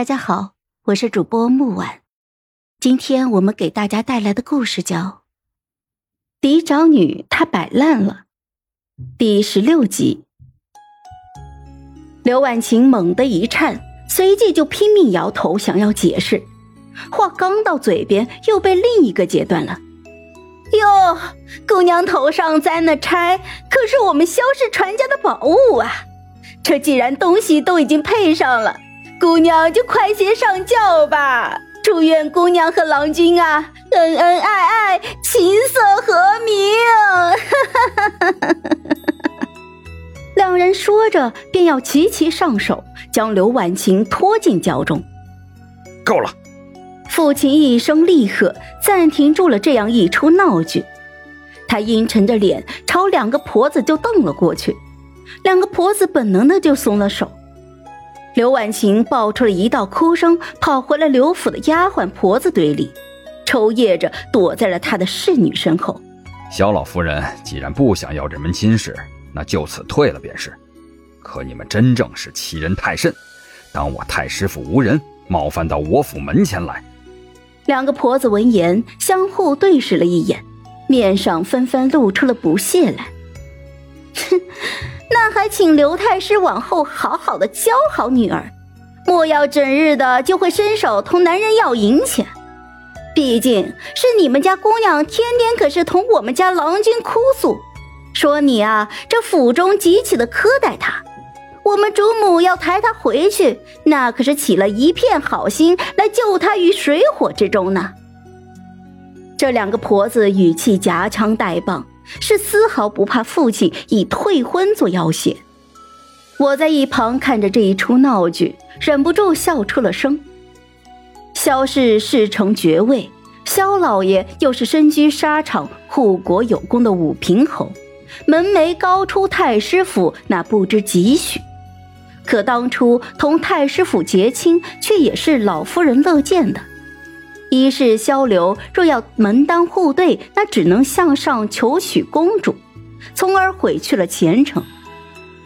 大家好，我是主播木婉，今天我们给大家带来的故事叫《嫡长女她摆烂了》第十六集。刘婉晴猛地一颤，随即就拼命摇头，想要解释，话刚到嘴边，又被另一个截断了。哟，姑娘头上栽那钗，可是我们萧氏传家的宝物啊！这既然东西都已经配上了。姑娘就快些上轿吧！祝愿姑娘和郎君啊，恩恩爱爱，琴瑟和鸣。两人说着，便要齐齐上手，将刘婉晴拖进轿中。够了！父亲一声厉喝，暂停住了这样一出闹剧。他阴沉着脸朝两个婆子就瞪了过去，两个婆子本能的就松了手。刘婉晴爆出了一道哭声，跑回了刘府的丫鬟婆子堆里，抽噎着躲在了她的侍女身后。小老夫人既然不想要这门亲事，那就此退了便是。可你们真正是欺人太甚，当我太师府无人，冒犯到我府门前来。两个婆子闻言，相互对视了一眼，面上纷纷露出了不屑来。那还请刘太师往后好好的教好女儿，莫要整日的就会伸手同男人要银钱。毕竟是你们家姑娘，天天可是同我们家郎君哭诉，说你啊这府中极其的苛待她。我们主母要抬她回去，那可是起了一片好心来救她于水火之中呢。这两个婆子语气夹枪带棒。是丝毫不怕父亲以退婚做要挟。我在一旁看着这一出闹剧，忍不住笑出了声。萧氏世承爵位，萧老爷又是身居沙场、护国有功的武平侯，门楣高出太师府那不知几许。可当初同太师府结亲，却也是老夫人乐见的。一是萧刘若要门当户对，那只能向上求娶公主，从而毁去了前程；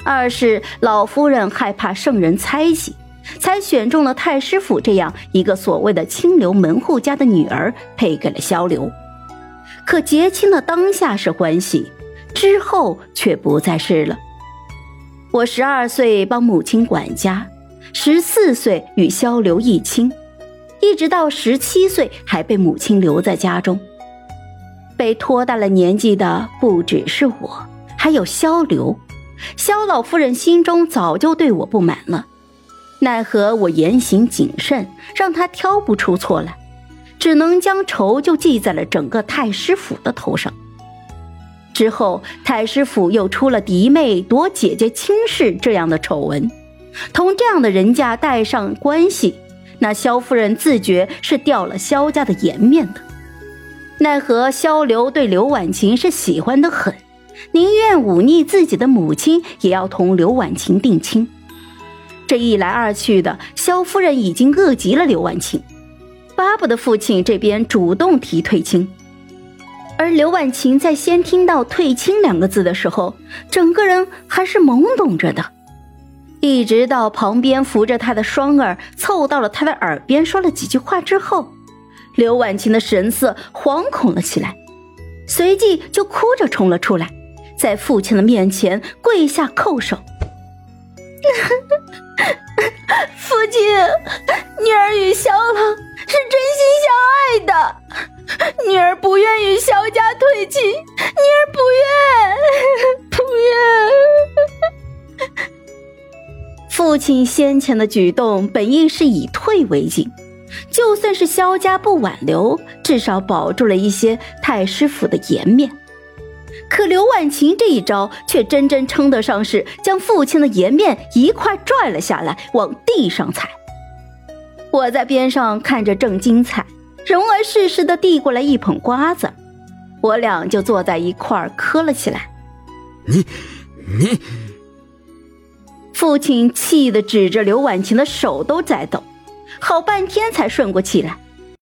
二是老夫人害怕圣人猜忌，才选中了太师府这样一个所谓的清流门户家的女儿，配给了萧刘。可结亲的当下是欢喜，之后却不再是了。我十二岁帮母亲管家，十四岁与萧刘议亲。一直到十七岁，还被母亲留在家中。被拖大了年纪的不只是我，还有萧刘。萧老夫人心中早就对我不满了，奈何我言行谨慎，让她挑不出错来，只能将仇就记在了整个太师府的头上。之后，太师府又出了嫡妹夺姐姐亲事这样的丑闻，同这样的人家带上关系。那萧夫人自觉是掉了萧家的颜面的，奈何萧刘对刘婉晴是喜欢的很，宁愿忤逆自己的母亲，也要同刘婉晴定亲。这一来二去的，萧夫人已经饿极了刘婉晴，巴不得父亲这边主动提退亲。而刘婉晴在先听到“退亲”两个字的时候，整个人还是懵懂着的。一直到旁边扶着他的双儿凑到了他的耳边说了几句话之后，刘婉晴的神色惶恐了起来，随即就哭着冲了出来，在父亲的面前跪下叩首：“ 父亲，女儿与萧郎是真心相爱的，女儿不愿与萧家退亲，父亲先前的举动本应是以退为进，就算是萧家不挽留，至少保住了一些太师府的颜面。可刘婉晴这一招，却真真称得上是将父亲的颜面一块拽了下来，往地上踩。我在边上看着正精彩，蓉儿适时的递过来一捧瓜子，我俩就坐在一块儿磕了起来。你，你。父亲气得指着刘婉晴的手都在抖，好半天才顺过气来。